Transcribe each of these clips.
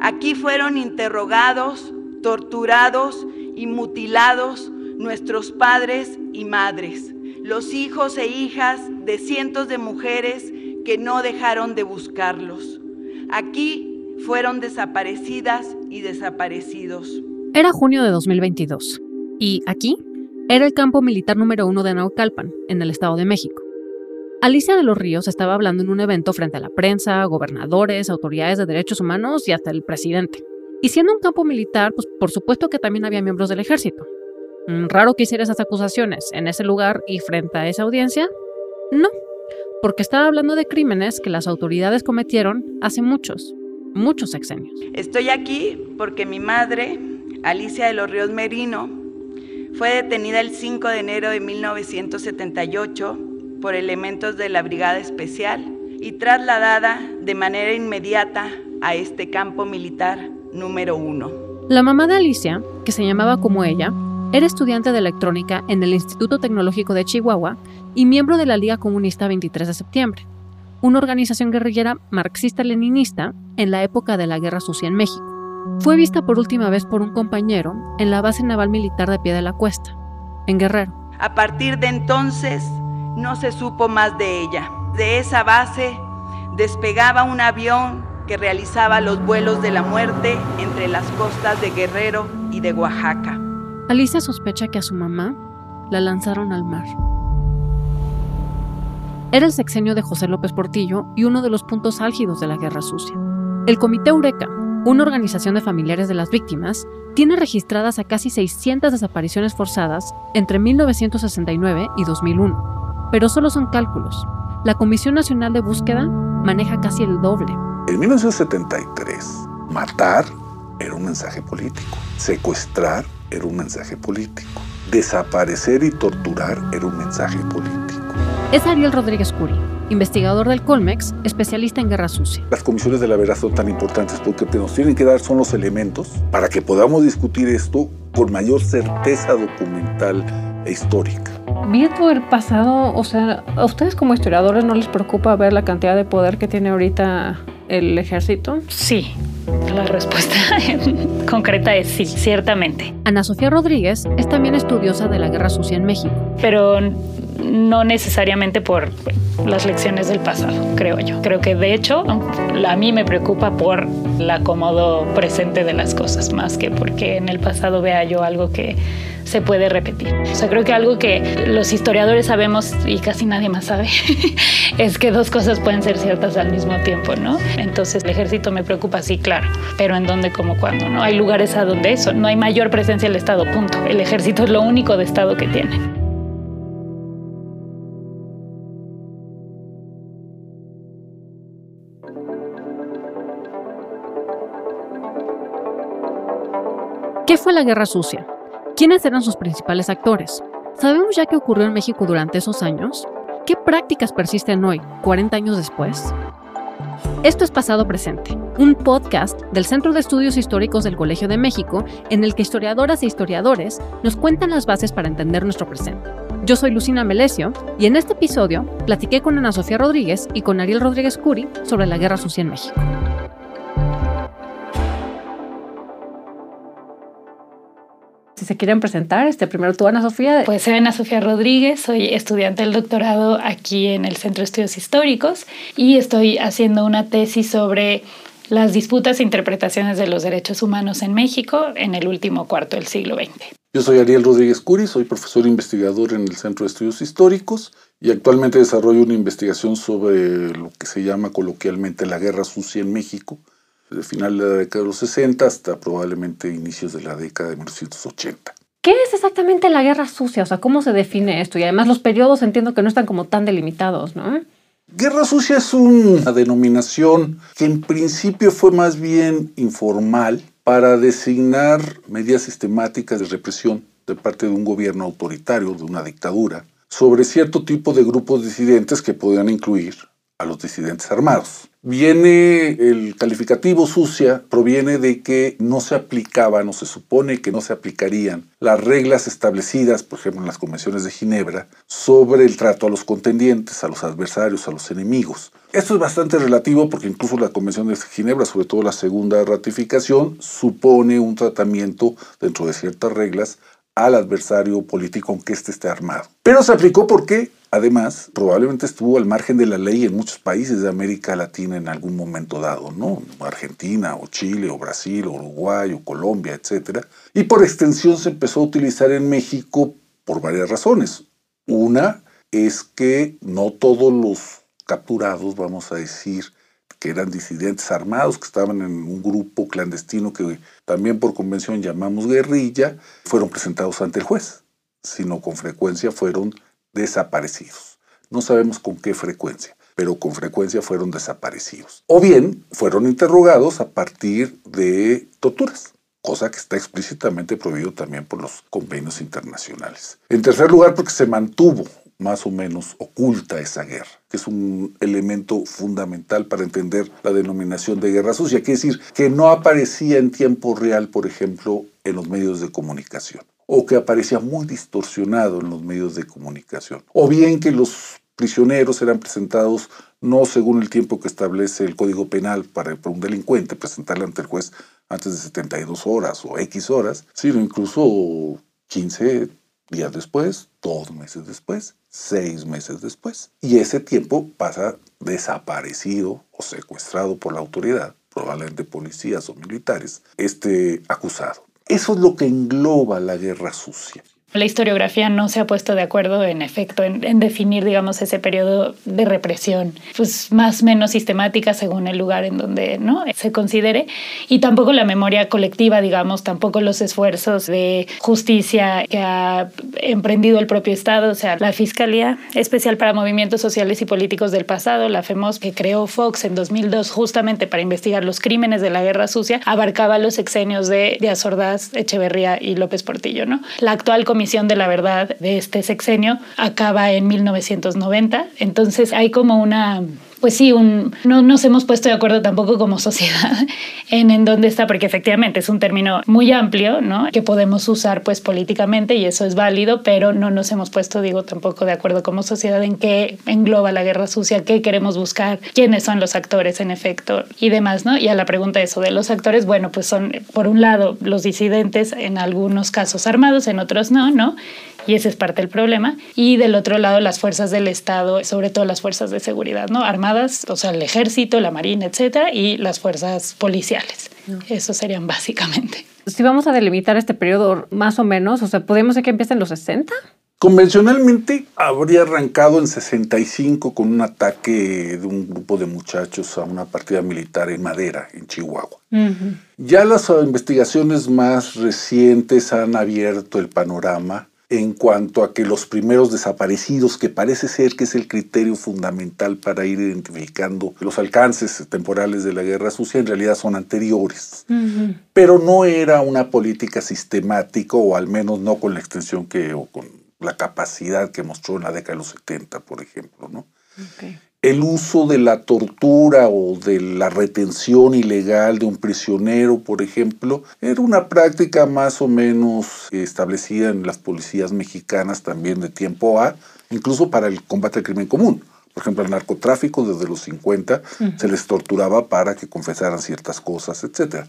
Aquí fueron interrogados, torturados y mutilados nuestros padres y madres, los hijos e hijas de cientos de mujeres que no dejaron de buscarlos. Aquí fueron desaparecidas y desaparecidos. Era junio de 2022 y aquí era el campo militar número uno de Naucalpan, en el Estado de México. Alicia de los Ríos estaba hablando en un evento frente a la prensa, gobernadores, autoridades de derechos humanos y hasta el presidente. Y siendo un campo militar, pues por supuesto que también había miembros del ejército. Mm, raro que hiciera esas acusaciones en ese lugar y frente a esa audiencia. No, porque estaba hablando de crímenes que las autoridades cometieron hace muchos, muchos sexenios. Estoy aquí porque mi madre, Alicia de los Ríos Merino, fue detenida el 5 de enero de 1978 por elementos de la Brigada Especial y trasladada de manera inmediata a este campo militar número uno. La mamá de Alicia, que se llamaba como ella, era estudiante de electrónica en el Instituto Tecnológico de Chihuahua y miembro de la Liga Comunista 23 de septiembre, una organización guerrillera marxista-leninista en la época de la Guerra Sucia en México. Fue vista por última vez por un compañero en la base naval militar de Pie de la Cuesta, en Guerrero. A partir de entonces no se supo más de ella. De esa base despegaba un avión que realizaba los vuelos de la muerte entre las costas de Guerrero y de Oaxaca. Alicia sospecha que a su mamá la lanzaron al mar. Era el sexenio de José López Portillo y uno de los puntos álgidos de la Guerra Sucia. El Comité Eureka, una organización de familiares de las víctimas, tiene registradas a casi 600 desapariciones forzadas entre 1969 y 2001. Pero solo son cálculos. La Comisión Nacional de Búsqueda maneja casi el doble. En 1973, matar era un mensaje político, secuestrar era un mensaje político, desaparecer y torturar era un mensaje político. Es Ariel Rodríguez Curi, investigador del Colmex, especialista en guerra sucia. Las comisiones de la verdad son tan importantes porque lo que nos tienen que dar son los elementos para que podamos discutir esto con mayor certeza documental histórica. Viendo el pasado, o sea, ¿a ustedes como historiadores no les preocupa ver la cantidad de poder que tiene ahorita el ejército? Sí, la respuesta concreta es sí, ciertamente. Ana Sofía Rodríguez es también estudiosa de la guerra sucia en México. Pero no necesariamente por las lecciones del pasado, creo yo. Creo que de hecho a mí me preocupa por el acomodo presente de las cosas, más que porque en el pasado vea yo algo que se puede repetir. O sea, creo que algo que los historiadores sabemos y casi nadie más sabe es que dos cosas pueden ser ciertas al mismo tiempo, ¿no? Entonces el ejército me preocupa, sí, claro, pero ¿en dónde, cómo, cuándo? ¿no? Hay lugares a donde eso, no hay mayor presencia del Estado, punto. El ejército es lo único de Estado que tiene. ¿Qué fue la Guerra Sucia? ¿Quiénes eran sus principales actores? ¿Sabemos ya qué ocurrió en México durante esos años? ¿Qué prácticas persisten hoy, 40 años después? Esto es Pasado Presente, un podcast del Centro de Estudios Históricos del Colegio de México en el que historiadoras e historiadores nos cuentan las bases para entender nuestro presente. Yo soy Lucina Melesio y en este episodio platiqué con Ana Sofía Rodríguez y con Ariel Rodríguez Curi sobre la Guerra Sucia en México. Se quieren presentar, este primero tú, Ana Sofía. Pues soy Ana Sofía Rodríguez, soy estudiante del doctorado aquí en el Centro de Estudios Históricos y estoy haciendo una tesis sobre las disputas e interpretaciones de los derechos humanos en México en el último cuarto del siglo XX. Yo soy Ariel Rodríguez Curi, soy profesor investigador en el Centro de Estudios Históricos y actualmente desarrollo una investigación sobre lo que se llama coloquialmente la guerra sucia en México, desde final de la década de los 60 hasta probablemente inicios de la década de 1980. ¿Qué es exactamente la guerra sucia? O sea, ¿cómo se define esto? Y además los periodos entiendo que no están como tan delimitados, ¿no? Guerra sucia es una denominación que en principio fue más bien informal para designar medidas sistemáticas de represión de parte de un gobierno autoritario, de una dictadura, sobre cierto tipo de grupos disidentes que podían incluir a los disidentes armados. Viene el calificativo sucia, proviene de que no se aplicaban o se supone que no se aplicarían las reglas establecidas, por ejemplo, en las convenciones de Ginebra, sobre el trato a los contendientes, a los adversarios, a los enemigos. Esto es bastante relativo porque incluso la Convención de Ginebra, sobre todo la segunda ratificación, supone un tratamiento dentro de ciertas reglas al adversario político aunque éste esté armado. Pero se aplicó porque, además, probablemente estuvo al margen de la ley en muchos países de América Latina en algún momento dado, ¿no? Argentina o Chile o Brasil o Uruguay o Colombia, etc. Y por extensión se empezó a utilizar en México por varias razones. Una es que no todos los capturados, vamos a decir, que eran disidentes armados, que estaban en un grupo clandestino que también por convención llamamos guerrilla, fueron presentados ante el juez, sino con frecuencia fueron desaparecidos. No sabemos con qué frecuencia, pero con frecuencia fueron desaparecidos. O bien fueron interrogados a partir de torturas cosa que está explícitamente prohibido también por los convenios internacionales. En tercer lugar, porque se mantuvo más o menos oculta esa guerra, que es un elemento fundamental para entender la denominación de guerra sucia, quiere decir que no aparecía en tiempo real, por ejemplo, en los medios de comunicación, o que aparecía muy distorsionado en los medios de comunicación, o bien que los prisioneros eran presentados no según el tiempo que establece el Código Penal para, un delincuente presentarle ante el juez antes de 72 horas o X horas, sino incluso 15, días después, dos meses después, seis meses después. Y ese tiempo pasa desaparecido o secuestrado por la autoridad, probablemente policías o militares, este acusado. Eso es lo que engloba la guerra sucia. La historiografía no se ha puesto de acuerdo, en efecto, en, definir, digamos, ese periodo de represión, pues más o menos sistemática según el lugar en donde ¿no? se considere, y tampoco la memoria colectiva, digamos, tampoco los esfuerzos de justicia que ha emprendido el propio Estado, o sea, la Fiscalía Especial para Movimientos Sociales y Políticos del Pasado, la FEMOS, que creó Fox en 2002 justamente para investigar los crímenes de la guerra sucia, abarcaba los exenios de Díaz Ordaz, Echeverría y López Portillo, ¿no? La actual Comisión de la Verdad de este sexenio acaba en 1990. Entonces hay como una pues sí, un, no nos hemos puesto de acuerdo tampoco como sociedad en, en dónde está, porque efectivamente es un término muy amplio, ¿no? Que podemos usar pues políticamente y eso es válido, pero no nos hemos puesto, digo, tampoco de acuerdo como sociedad en qué engloba la guerra sucia, qué queremos buscar, quiénes son los actores en efecto y demás, ¿no? Y a la pregunta eso de los actores, bueno, pues son por un lado los disidentes, en algunos casos armados, en otros no, ¿no? Y ese es parte del problema. Y del otro lado, las fuerzas del Estado, sobre todo las fuerzas de seguridad, ¿no? Armadas, o sea, el ejército, la marina, etcétera, y las fuerzas policiales. Eso serían básicamente. Si vamos a delimitar este periodo más o menos, o sea, ¿podemos decir que empieza en los 60? Convencionalmente habría arrancado en 65 con un ataque de un grupo de muchachos a una partida militar en Madera, en Chihuahua. Ya las investigaciones más recientes han abierto el panorama en cuanto a que los primeros desaparecidos, que parece ser que es el criterio fundamental para ir identificando los alcances temporales de la guerra sucia, en realidad son anteriores. Pero no era una política sistemática, o al menos no con la extensión que, o con la capacidad que mostró en la década de los 70, por ejemplo. ¿no? El uso de la tortura o de la retención ilegal de un prisionero, por ejemplo, era una práctica más o menos establecida en las policías mexicanas también de tiempo A, incluso para el combate al crimen común. Por ejemplo, el narcotráfico desde los 50 se les torturaba para que confesaran ciertas cosas, etc.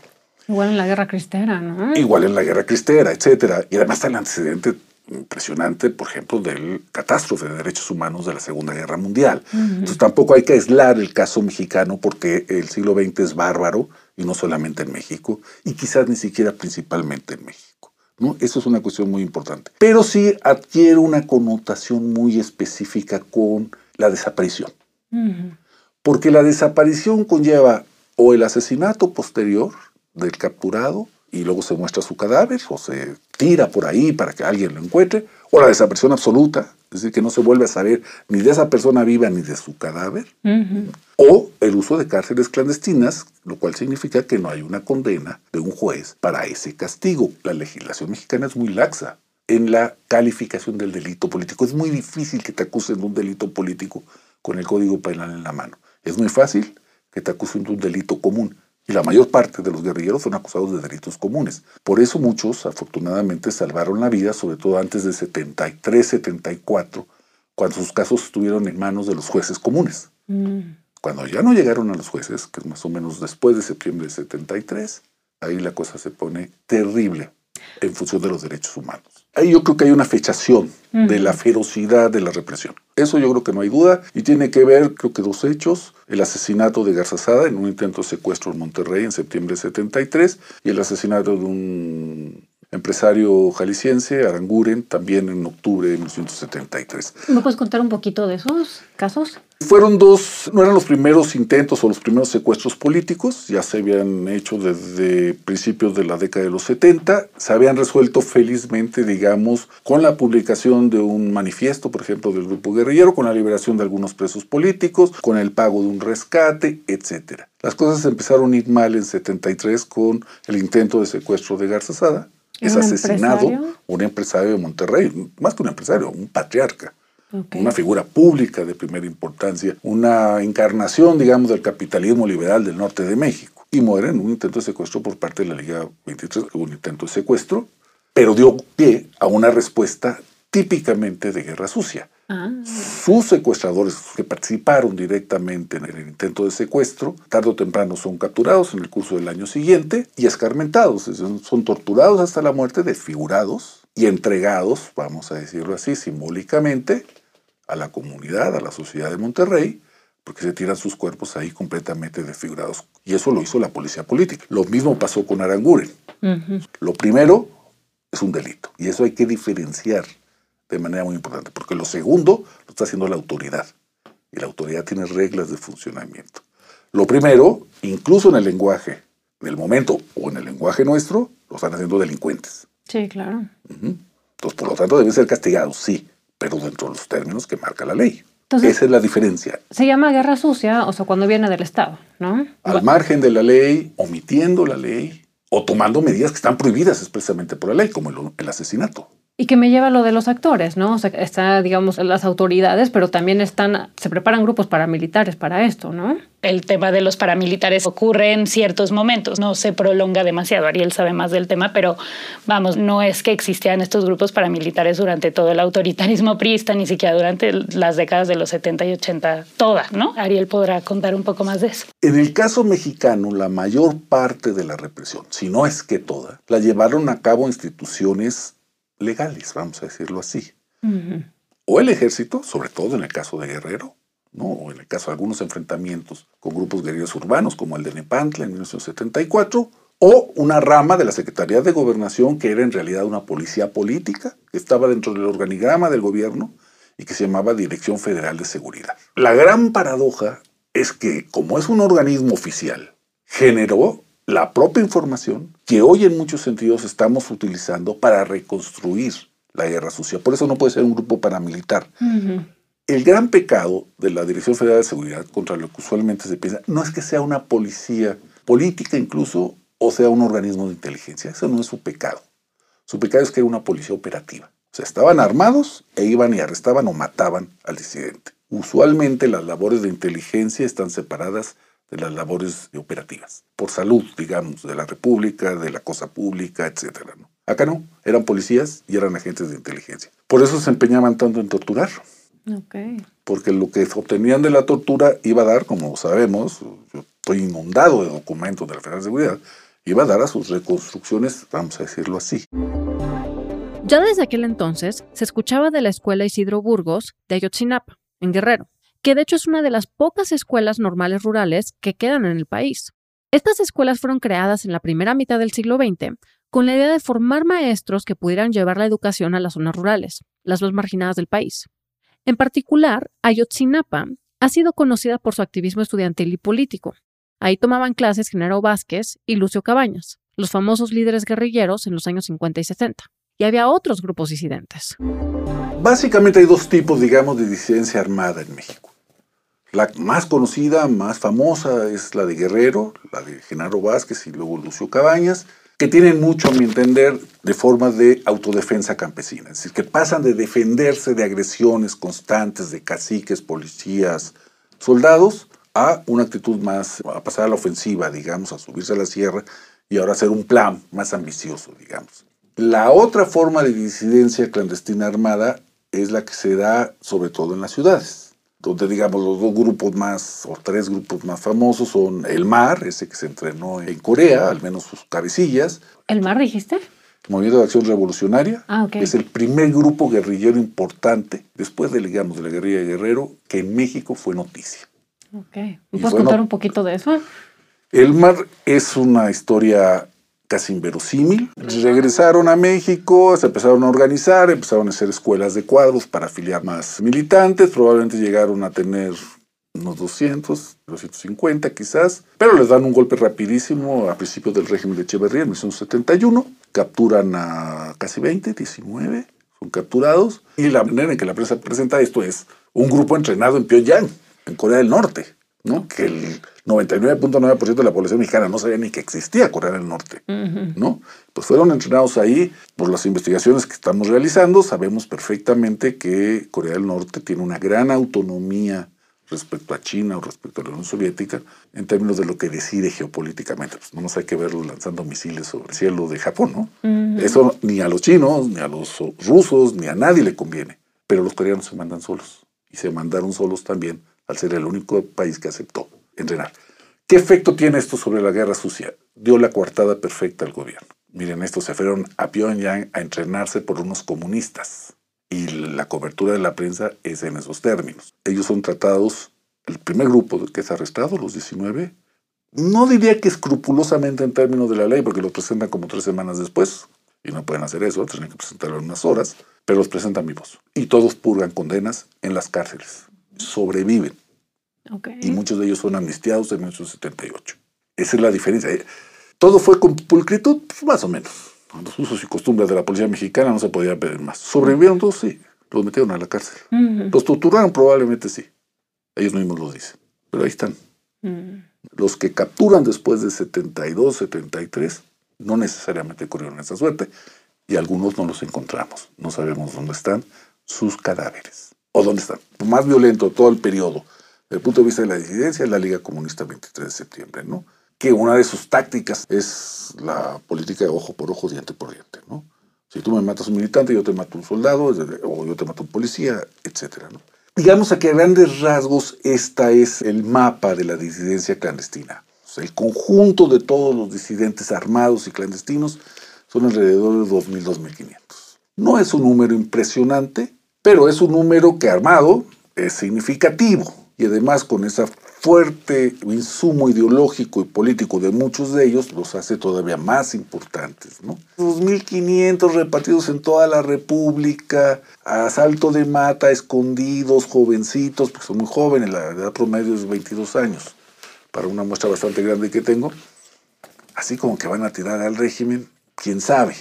Igual en la guerra cristera, ¿no? Igual en la guerra cristera, etc. Y además está el antecedente impresionante, por ejemplo, del catástrofe de derechos humanos de la Segunda Guerra Mundial. Entonces tampoco hay que aislar el caso mexicano porque el siglo XX es bárbaro y no solamente en México y quizás ni siquiera principalmente en México. ¿no? Eso es una cuestión muy importante. Pero sí adquiere una connotación muy específica con la desaparición. Porque la desaparición conlleva o el asesinato posterior del capturado y luego se muestra su cadáver o se tira por ahí para que alguien lo encuentre, o la desaparición absoluta, es decir, que no se vuelve a saber ni de esa persona viva ni de su cadáver, o el uso de cárceles clandestinas, lo cual significa que no hay una condena de un juez para ese castigo. La legislación mexicana es muy laxa en la calificación del delito político. Es muy difícil que te acusen de un delito político con el Código Penal en la mano. Es muy fácil que te acusen de un delito común. Y la mayor parte de los guerrilleros son acusados de delitos comunes. Por eso muchos, afortunadamente, salvaron la vida, sobre todo antes de 73, 74, cuando sus casos estuvieron en manos de los jueces comunes. Mm. Cuando ya no llegaron a los jueces, que es más o menos después de septiembre de 73, ahí la cosa se pone terrible en función de los derechos humanos. Ahí yo creo que hay una fechación de la ferocidad de la represión. Eso yo creo que no hay duda y tiene que ver, creo que dos hechos, el asesinato de Garzazada en un intento de secuestro en Monterrey en septiembre de 73 y el asesinato de un empresario jalisciense, Aranguren, también en octubre de 1973. ¿Me puedes contar un poquito de esos casos? Fueron dos, no eran los primeros intentos o los primeros secuestros políticos, ya se habían hecho desde principios de la década de los 70, se habían resuelto felizmente, digamos, con la publicación de un manifiesto, por ejemplo, del grupo guerrillero, con la liberación de algunos presos políticos, con el pago de un rescate, etc. Las cosas empezaron a ir mal en 73 con el intento de secuestro de Garza Sada, es asesinado un empresario de Monterrey, más que un empresario, un patriarca. Una figura pública de primera importancia, una encarnación, digamos, del capitalismo liberal del norte de México. Y muere en un intento de secuestro por parte de la Liga 23, un intento de secuestro, pero dio pie a una respuesta típicamente de guerra sucia. Ah. Sus secuestradores que participaron directamente en el intento de secuestro, tarde o temprano son capturados en el curso del año siguiente y escarmentados, son torturados hasta la muerte, desfigurados y entregados, vamos a decirlo así, simbólicamente, a la comunidad, a la sociedad de Monterrey, porque se tiran sus cuerpos ahí completamente desfigurados. Y eso lo hizo la policía política. Lo mismo pasó con Aranguren. Lo primero es un delito, y eso hay que diferenciar de manera muy importante, porque lo segundo lo está haciendo la autoridad, y la autoridad tiene reglas de funcionamiento. Lo primero, incluso en el lenguaje del momento o en el lenguaje nuestro, lo están haciendo delincuentes. Sí, claro. Entonces, por lo tanto, deben ser castigados, sí, pero dentro de los términos que marca la ley. Esa es la diferencia. Se llama guerra sucia, o sea, cuando viene del Estado, ¿no? Al margen de la ley, omitiendo la ley o tomando medidas que están prohibidas expresamente por la ley, como el asesinato. Y que me lleva lo de los actores, ¿no? O sea, están, digamos, las autoridades, pero también están, se preparan grupos paramilitares para esto, ¿no? El tema de los paramilitares ocurre en ciertos momentos, no se prolonga demasiado. Ariel sabe más del tema, pero vamos, no es que existieran estos grupos paramilitares durante todo el autoritarismo priista, ni siquiera durante las décadas de los 70 y 80, toda, ¿no? Ariel podrá contar un poco más de eso. En el caso mexicano, la mayor parte de la represión, si no es que toda, la llevaron a cabo instituciones legales, vamos a decirlo así. O el ejército, sobre todo en el caso de Guerrero, ¿no? o en el caso de algunos enfrentamientos con grupos guerrilleros urbanos, como el de Nepantla en 1974, o una rama de la Secretaría de Gobernación que era en realidad una policía política, que estaba dentro del organigrama del gobierno y que se llamaba Dirección Federal de Seguridad. La gran paradoja es que, como es un organismo oficial, generó la propia información que hoy en muchos sentidos estamos utilizando para reconstruir la guerra sucia. Por eso no puede ser un grupo paramilitar. El gran pecado de la Dirección Federal de Seguridad, contra lo que usualmente se piensa, no es que sea una policía política incluso o sea un organismo de inteligencia. Eso no es su pecado. Su pecado es que era una policía operativa. O sea, estaban armados e iban y arrestaban o mataban al disidente. Usualmente las labores de inteligencia están separadas de las labores operativas, por salud, digamos, de la República, de la cosa pública, etc. ¿no? Acá no, eran policías y eran agentes de inteligencia. Por eso se empeñaban tanto en torturar. Okay. Porque lo que obtenían de la tortura iba a dar, como sabemos, yo estoy inundado de documentos de la Federal de Seguridad, iba a dar a sus reconstrucciones, vamos a decirlo así. Ya desde aquel entonces se escuchaba de la escuela Isidro Burgos de Ayotzinapa, en Guerrero, que de hecho es una de las pocas escuelas normales rurales que quedan en el país. Estas escuelas fueron creadas en la primera mitad del siglo XX con la idea de formar maestros que pudieran llevar la educación a las zonas rurales, las más marginadas del país. En particular, Ayotzinapa ha sido conocida por su activismo estudiantil y político. Ahí tomaban clases Genaro Vázquez y Lucio Cabañas, los famosos líderes guerrilleros en los años 50 y 60. Y había otros grupos disidentes. Básicamente hay dos tipos, digamos, de disidencia armada en México. La más conocida, más famosa es la de Guerrero, la de Genaro Vázquez y luego Lucio Cabañas, que tienen mucho, a mi entender, de formas de autodefensa campesina. Es decir, que pasan de defenderse de agresiones constantes de caciques, policías, soldados, a una actitud más, a pasar a la ofensiva, digamos, a subirse a la sierra y ahora hacer un plan más ambicioso, digamos. La otra forma de disidencia clandestina armada es la que se da sobre todo en las ciudades, donde digamos los dos grupos más o tres grupos más famosos son el MAR, ese que se entrenó en Corea, al menos sus cabecillas. ¿El MAR dijiste? Movimiento de Acción Revolucionaria. Ah, ok. Es el primer grupo guerrillero importante, después de, digamos, de la guerrilla de Guerrero, que en México fue noticia. Ok. ¿Me puedes contar un poquito de eso? El mar es una historia casi inverosímil. Regresaron a México, se empezaron a organizar, empezaron a hacer escuelas de cuadros para afiliar más militantes, probablemente llegaron a tener unos 200, 250 quizás, pero les dan un golpe rapidísimo a principios del régimen de Echeverría en 1971, capturan a casi 20, 19, son capturados, y la manera en que la prensa presenta esto es un grupo entrenado en Pyongyang, en Corea del Norte, ¿no? que el 99.9% de la población mexicana no sabía ni que existía Corea del Norte. ¿no? Pues fueron entrenados ahí por las investigaciones que estamos realizando. Sabemos perfectamente que Corea del Norte tiene una gran autonomía respecto a China o respecto a la Unión Soviética en términos de lo que decide geopolíticamente. Pues no nos hay que verlo lanzando misiles sobre el cielo de Japón, ¿no? Eso ni a los chinos, ni a los rusos, ni a nadie le conviene. Pero los coreanos se mandan solos. Y se mandaron solos también al ser el único país que aceptó entrenar. ¿Qué efecto tiene esto sobre la guerra sucia? Dio la coartada perfecta al gobierno. Miren, estos se fueron a Pyongyang a entrenarse por unos comunistas. Y la cobertura de la prensa es en esos términos. Ellos son tratados, el primer grupo que es arrestado, los 19, no diría que escrupulosamente en términos de la ley, porque los presentan como tres semanas después, y no pueden hacer eso, tienen que presentarlo en unas horas, pero los presentan vivos. Y todos purgan condenas en las cárceles. Sobreviven Ok. y muchos de ellos son amnistiados en 1978. Esa es la diferencia. Eh, Todo fue con pulcritud, Pues, más o menos. Los usos y costumbres de la policía mexicana no se podía pedir más. ¿Sobrevivieron todos? Sí. Los metieron a la cárcel. ¿Los torturaron? Probablemente sí. Ellos mismos lo dicen. Pero ahí están. Mm. Los que capturan después de 72, 73, no necesariamente corrieron esa suerte. Y algunos no los encontramos. No sabemos dónde están sus cadáveres. O dónde están. Más violento todo el periodo, desde el punto de vista de la disidencia, es la Liga Comunista 23 de septiembre, ¿no? Que una de sus tácticas es la política de ojo por ojo, diente por diente, ¿no? Si tú me matas un militante, yo te mato un soldado, o yo te mato un policía, etcétera, ¿no? Digamos a que a grandes rasgos esta es el mapa de la disidencia clandestina. Sea, el conjunto de todos los disidentes armados y clandestinos son alrededor de 2.000, 2.500. No es un número impresionante, pero es un número que armado es significativo. Y además con ese fuerte insumo ideológico y político de muchos de ellos los hace todavía más importantes. ¿no? 2.500 repartidos en toda la República, a salto de mata, escondidos, jovencitos, porque son muy jóvenes, la edad promedio es 22 años, para una muestra bastante grande que tengo. Así como que van a tirar al régimen, quién sabe.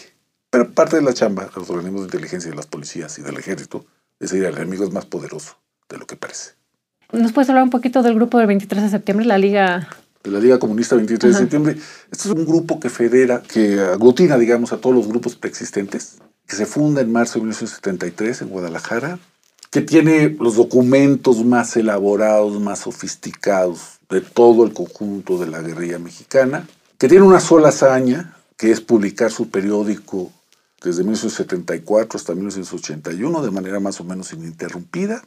Pero parte de la chamba de los organismos de inteligencia, de las policías y del ejército es decir, el enemigo es más poderoso de lo que parece. ¿Nos puedes hablar un poquito del grupo del 23 de septiembre, la Liga? De la Liga Comunista 23 Ajá. de septiembre, este es un grupo que federa, que aglutina, digamos, a todos los grupos preexistentes, que se funda en marzo de 1973 en Guadalajara, que tiene los documentos más elaborados, más sofisticados de todo el conjunto de la guerrilla mexicana, que tiene una sola hazaña, que es publicar su periódico desde 1974 hasta 1981 de manera más o menos ininterrumpida,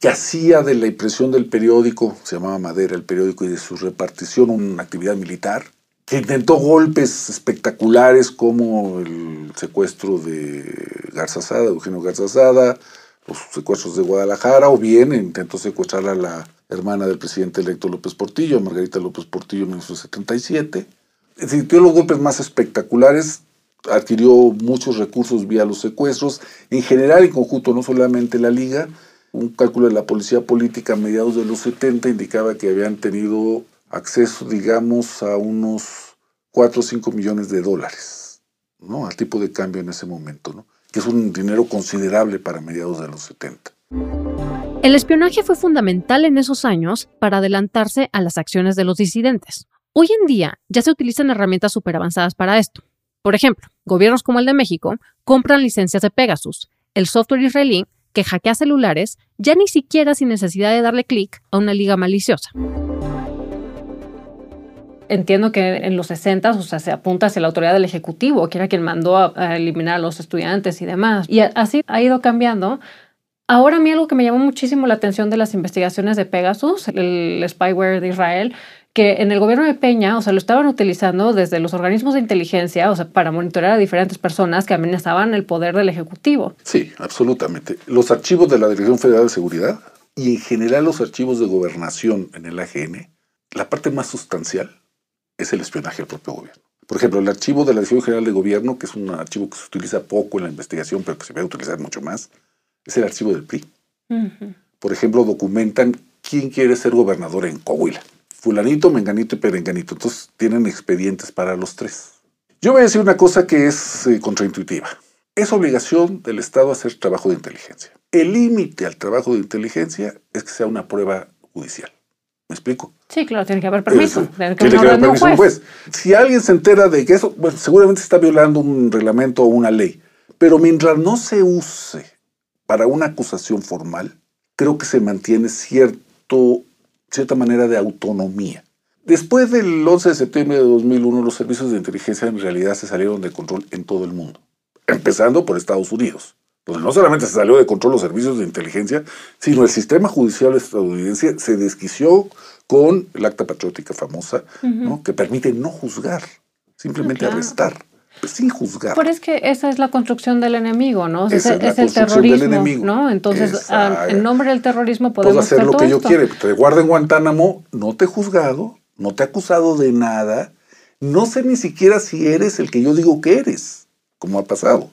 que hacía de la impresión del periódico, se llamaba Madera el periódico, y de su repartición una actividad militar, que intentó golpes espectaculares como el secuestro de Garza Sada, Eugenio Garza Sada, los secuestros de Guadalajara, o bien intentó secuestrar a la hermana del presidente electo López Portillo, Margarita López Portillo, en 1977. Sintió los golpes más espectaculares, adquirió muchos recursos vía los secuestros, en general en conjunto, no solamente la Liga. Un cálculo de la policía política a mediados de los 70 indicaba que habían tenido acceso, digamos, a unos 4 o 5 millones de dólares, ¿no? Al tipo de cambio en ese momento, ¿no? Que es un dinero considerable para mediados de los 70. El espionaje fue fundamental en esos años para adelantarse a las acciones de los disidentes. Hoy en día ya se utilizan herramientas súper avanzadas para esto. Por ejemplo, gobiernos como el de México compran licencias de Pegasus, el software israelí que hackea celulares ya ni siquiera sin necesidad de darle clic a una liga maliciosa. entiendo que en los 60, o sea, se apunta hacia la autoridad del Ejecutivo, que era quien mandó a, eliminar a los estudiantes y demás. Y así ha ido cambiando. Ahora a mí algo que me llamó muchísimo la atención de las investigaciones de Pegasus, el spyware de Israel, que en el gobierno de Peña, o sea, lo estaban utilizando desde los organismos de inteligencia, o sea, para monitorear a diferentes personas que amenazaban el poder del Ejecutivo. Sí, absolutamente. Los archivos de la Dirección Federal de Seguridad y en general los archivos de gobernación en el AGN, la parte más sustancial es el espionaje al propio gobierno. Por ejemplo, el archivo de la Dirección General de Gobierno, que es un archivo que se utiliza poco en la investigación, pero que se puede utilizar mucho más, es el archivo del PRI. Por ejemplo, documentan quién quiere ser gobernador en Coahuila. Fulanito, Menganito y Perenganito. Entonces tienen expedientes para los tres. Yo voy a decir una cosa que es eh, contraintuitiva. Es obligación del Estado hacer trabajo de inteligencia. El límite al trabajo de inteligencia es que sea una prueba judicial. ¿Me explico? Sí, claro, tiene que haber permiso. tiene que, haber permiso un juez. Si alguien se entera de que eso, bueno, seguramente está violando un reglamento o una ley. Pero mientras no se use para una acusación formal, creo que se mantiene cierto, cierta manera de autonomía. Después del 11 de septiembre de 2001, los servicios de inteligencia en realidad se salieron de control en todo el mundo, empezando por Estados Unidos donde no solamente se salió de control los servicios de inteligencia, sino el sistema judicial estadounidense se desquició con el acta patriótica famosa, ¿no? que permite no juzgar, simplemente arrestar. Pues, sin juzgar. Pero es que esa es la construcción del enemigo, ¿no? es, el terrorismo, ¿no? Entonces, ah, en nombre del terrorismo podemos hacer lo que yo quiera. Te guardo en Guantánamo, no te he juzgado, no te he acusado de nada, no sé ni siquiera si eres el que yo digo que eres, como ha pasado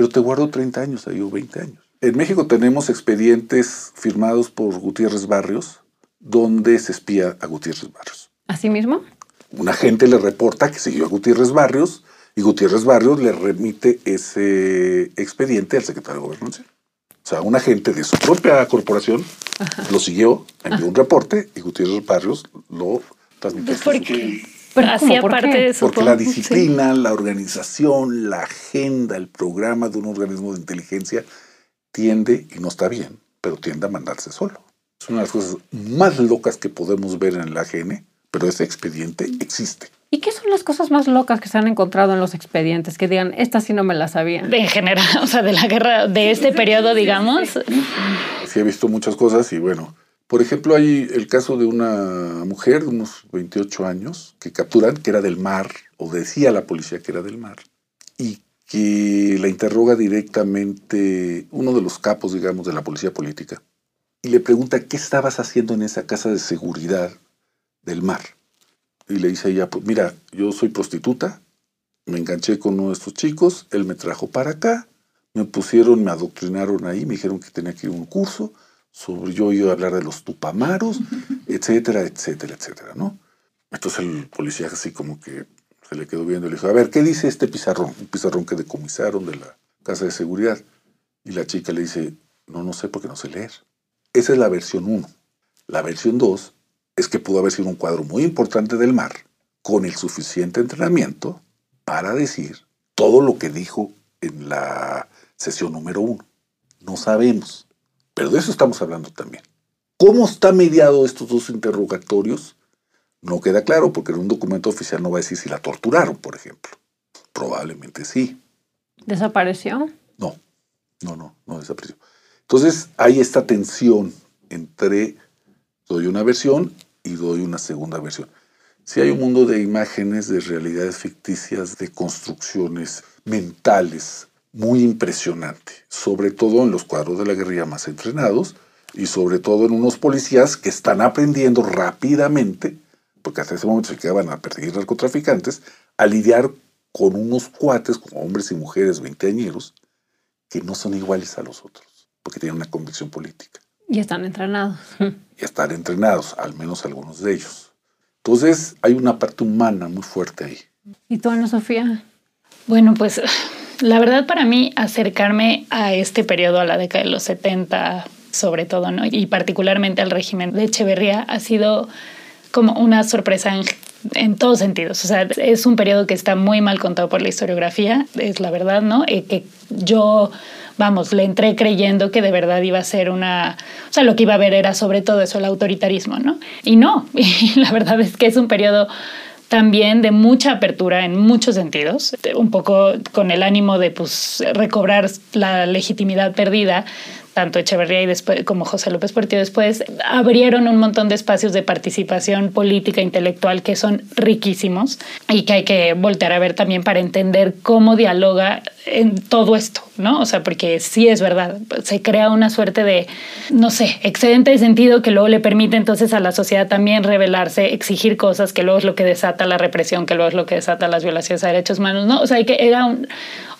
pero te guardo 30 años ahí o 20 años. En México tenemos expedientes firmados por Gutiérrez Barrios donde se espía a Gutiérrez Barrios. ¿Así mismo? Un agente le reporta que siguió a Gutiérrez Barrios y Gutiérrez Barrios le remite ese expediente al secretario de Gobernación. O sea, un agente de su propia corporación lo siguió, envió un reporte y Gutiérrez Barrios lo transmitió. ¿Por qué? hacía parte de su Porque la disciplina, la organización, la agenda, el programa de un organismo de inteligencia tiende, y no está bien, pero tiende a mandarse solo. Es una de las cosas más locas que podemos ver en el AGN, pero ese expediente existe. ¿Y qué son las cosas más locas que se han encontrado en los expedientes? Que digan, esta sí no me la sabía. En general, o sea, de la guerra, de este periodo, digamos. Sí, he visto muchas cosas y bueno, por ejemplo, hay el caso de una mujer de unos 28 años que capturan, que era del mar, o decía la policía que era del mar, y que la interroga directamente uno de los capos, digamos, de la policía política, y le pregunta qué estabas haciendo en esa casa de seguridad del mar. Y le dice ella, pues mira, yo soy prostituta, me enganché con uno de estos chicos, él me trajo para acá, me pusieron, me adoctrinaron ahí, me dijeron que tenía que ir a un curso, sobre yo oído hablar de los tupamaros, etcétera, etcétera, etcétera, ¿no? Entonces el policía así como que se le quedó viendo y le dijo, a ver, ¿qué dice este pizarrón? Un pizarrón que decomisaron de la casa de seguridad. Y la chica le dice, no, no sé porque no sé leer. Esa es la versión 1. La versión 2 es que pudo haber sido un cuadro muy importante del mar, con el suficiente entrenamiento para decir todo lo que dijo en la sesión número 1. No sabemos. Pero de eso estamos hablando también. ¿Cómo está mediado estos dos interrogatorios? No queda claro porque en un documento oficial no va a decir si la torturaron, por ejemplo. Probablemente sí. ¿Desapareció? No, no, no, no desapareció. Entonces hay esta tensión entre doy una versión y doy una segunda versión. Si hay un mundo de imágenes, de realidades ficticias, de construcciones mentales muy impresionante, sobre todo en los cuadros de la guerrilla más entrenados y sobre todo en unos policías que están aprendiendo rápidamente, porque hasta ese momento se quedaban a perseguir narcotraficantes, a lidiar con unos cuates, como hombres y mujeres veinteañeros, que no son iguales a los otros, porque tienen una convicción política. Y están entrenados. Y están entrenados, al menos algunos de ellos. Entonces hay una parte humana muy fuerte ahí. ¿Y tú, Ana Sofía? Bueno, pues la verdad para mí acercarme a este periodo, a la década de los 70 sobre todo, ¿no? y particularmente al régimen de Echeverría, ha sido como una sorpresa en, todos sentidos. O sea, es un periodo que está muy mal contado por la historiografía, es la verdad, ¿no? Eh, que yo, vamos, le entré creyendo que de verdad iba a ser una... O sea, lo que iba a ver era sobre todo eso, el autoritarismo, ¿no? Y no, y la verdad es que es un periodo también de mucha apertura en muchos sentidos, un poco con el ánimo de pues, recobrar la legitimidad perdida tanto Echeverría y después, como José López Portillo después, abrieron un montón de espacios de participación política, intelectual, que son riquísimos y que hay que voltear a ver también para entender cómo dialoga en todo esto, ¿no? O sea, porque sí es verdad, se crea una suerte de, no sé, excedente de sentido que luego le permite entonces a la sociedad también revelarse, exigir cosas, que luego es lo que desata la represión, que luego es lo que desata las violaciones a derechos humanos, ¿no? O sea, hay que era un,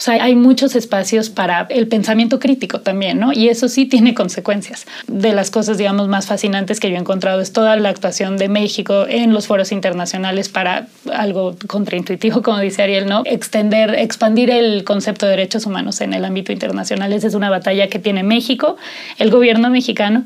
o sea, hay muchos espacios para el pensamiento crítico también, ¿no? Y eso sí tiene consecuencias. De las cosas, digamos, más fascinantes que yo he encontrado es toda la actuación de México en los foros internacionales para algo contraintuitivo, como dice Ariel, ¿no? Extender, expandir el concepto de derechos humanos en el ámbito internacional. Esa es una batalla que tiene México, el gobierno mexicano,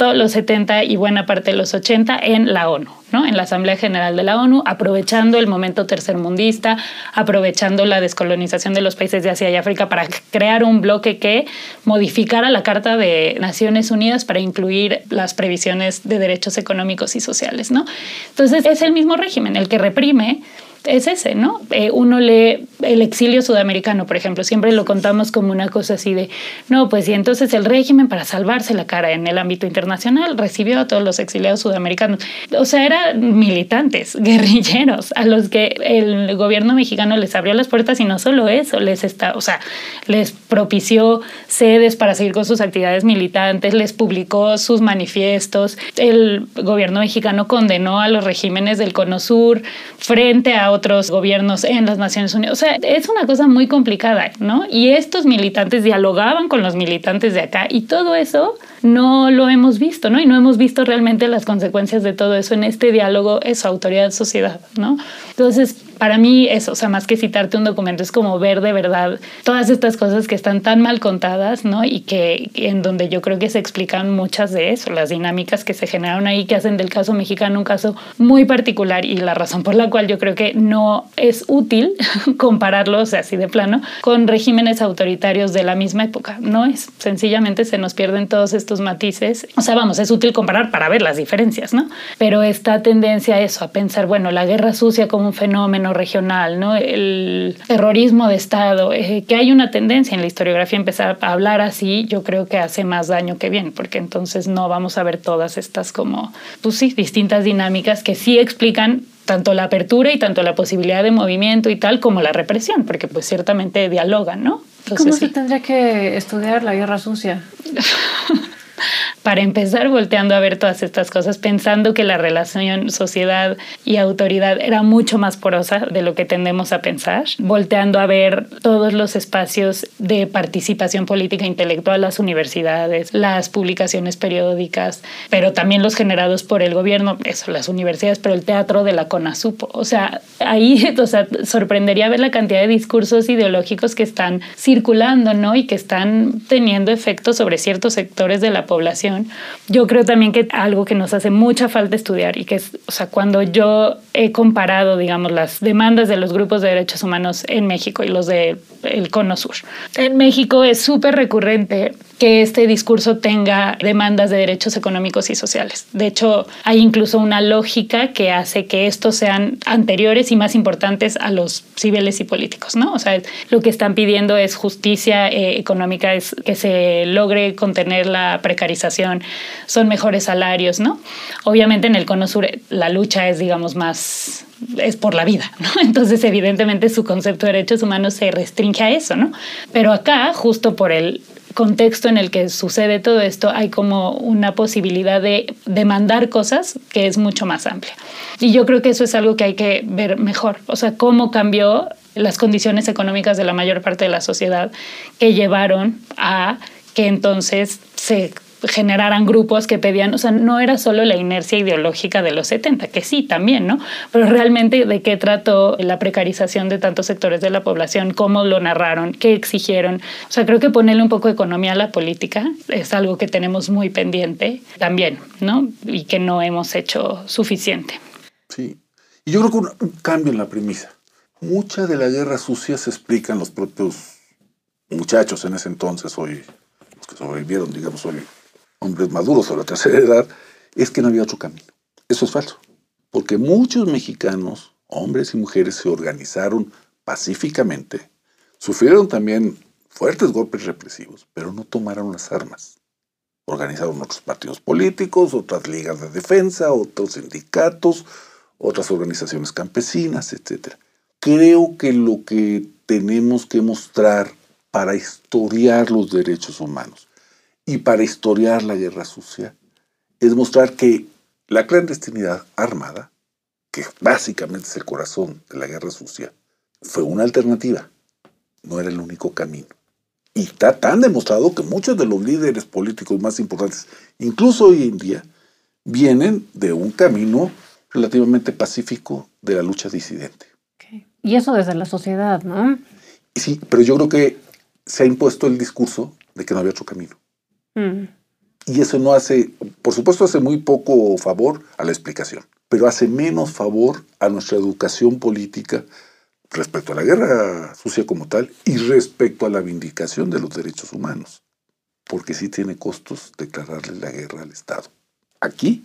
todos los 70 y buena parte de los 80 en la ONU, ¿no? en la Asamblea General de la ONU, aprovechando el momento tercermundista, aprovechando la descolonización de los países de Asia y África para crear un bloque que modificara la Carta de Naciones Unidas para incluir las previsiones de derechos económicos y sociales. ¿no? Entonces es el mismo régimen el que reprime es ese, ¿no? Eh, uno lee el exilio sudamericano, por ejemplo, siempre lo contamos como una cosa así de, no, pues y entonces el régimen para salvarse la cara en el ámbito internacional recibió a todos los exiliados sudamericanos. O sea, eran militantes, guerrilleros, a los que el gobierno mexicano les abrió las puertas y no solo eso, les está, o sea, les propició sedes para seguir con sus actividades militantes, les publicó sus manifiestos. El gobierno mexicano condenó a los regímenes del Cono Sur frente otros gobiernos en las Naciones Unidas. O sea, es una cosa muy complicada, ¿no? Y estos militantes dialogaban con los militantes de acá y todo eso no lo hemos visto, ¿no? Y no hemos visto realmente las consecuencias de todo eso en este diálogo, eso, autoridad-sociedad, ¿no? Entonces, para mí eso, o sea, más que citarte un documento, es como ver de verdad todas estas cosas que están tan mal contadas, ¿no? Y que en donde yo creo que se explican muchas de eso, las dinámicas que se generaron ahí, que hacen del caso mexicano un caso muy particular y la razón por la cual yo creo que no es útil compararlo, o sea, así de plano, con regímenes autoritarios de la misma época. No es, sencillamente se nos pierden todos estos matices. O sea, vamos, es útil comparar para ver las diferencias, ¿no? Pero esta tendencia a eso, a pensar, bueno, la guerra sucia como un fenómeno regional, ¿no? el terrorismo de Estado, eh, que hay una tendencia en la historiografía a empezar a hablar así, yo creo que hace más daño que bien, porque entonces no vamos a ver todas estas como, pues sí, distintas dinámicas que sí explican tanto la apertura y tanto la posibilidad de movimiento y tal como la represión, porque pues ciertamente dialogan, ¿no? ¿Cómo se tendría que estudiar la guerra sucia? para empezar volteando a ver todas estas cosas, pensando que la relación sociedad y autoridad era mucho más porosa de lo que tendemos a pensar, volteando a ver todos los espacios de participación política intelectual, las universidades, las publicaciones periódicas, pero también los generados por el gobierno, eso, las universidades, pero el teatro de la CONASUPO. O sea, ahí o sea, sorprendería ver la cantidad de discursos ideológicos que están circulando, ¿no? Y que están teniendo efectos sobre ciertos sectores de la población. Yo creo también que algo que nos hace mucha falta estudiar y que es, o sea, cuando yo he comparado, digamos, las demandas de los grupos de derechos humanos en México y los del el Cono Sur. En México es súper recurrente que este discurso tenga demandas de derechos económicos y sociales. De hecho, hay incluso una lógica que hace que estos sean anteriores y más importantes a los civiles y políticos, ¿no? O sea, lo que están pidiendo es justicia eh, económica, es que se logre contener la precarización, son mejores salarios, ¿no? Obviamente en el Cono Sur la lucha es, digamos, más es por la vida, ¿no? Entonces, evidentemente, su concepto de derechos humanos se restringe a eso, ¿no? Pero acá, justo por el contexto en el que sucede todo esto, hay como una posibilidad de demandar cosas que es mucho más amplia. Y yo creo que eso es algo que hay que ver mejor, o sea, cómo cambió las condiciones económicas de la mayor parte de la sociedad que llevaron a que entonces se generaran grupos que pedían, o sea, no era solo la inercia ideológica de los 70, que sí, también, ¿no? Pero realmente de qué trató la precarización de tantos sectores de la población, cómo lo narraron, qué exigieron. O sea, creo que ponerle un poco de economía a la política es algo que tenemos muy pendiente también, ¿no? Y que no hemos hecho suficiente. Sí. Y yo creo que un, cambio en la premisa. Mucha de la guerra sucia se explica en los propios muchachos en ese entonces, hoy, los que sobrevivieron, digamos, hoy hombres maduros a la tercera edad, es que no había otro camino. Eso es falso, porque muchos mexicanos hombres y mujeres se organizaron pacíficamente, sufrieron también fuertes golpes represivos, pero no tomaron las armas. Organizaron otros partidos políticos, otras ligas de defensa, otros sindicatos, otras organizaciones campesinas, etc. Creo que lo que tenemos que mostrar para historiar los derechos humanos y para historiar la guerra sucia es mostrar que la clandestinidad armada, que básicamente es el corazón de la guerra sucia, fue una alternativa, no era el único camino. Y está tan demostrado que muchos de los líderes políticos más importantes, incluso hoy en día, vienen de un camino relativamente pacífico de la lucha disidente. Y eso desde la sociedad, ¿no? Sí, pero yo creo que se ha impuesto el discurso de que no había otro camino. Mm. Y eso no hace, por supuesto, hace muy poco favor a la explicación, pero hace menos favor a nuestra educación política respecto a la guerra sucia como tal y respecto a la vindicación de los derechos humanos, porque sí tiene costos declararle la guerra al Estado, aquí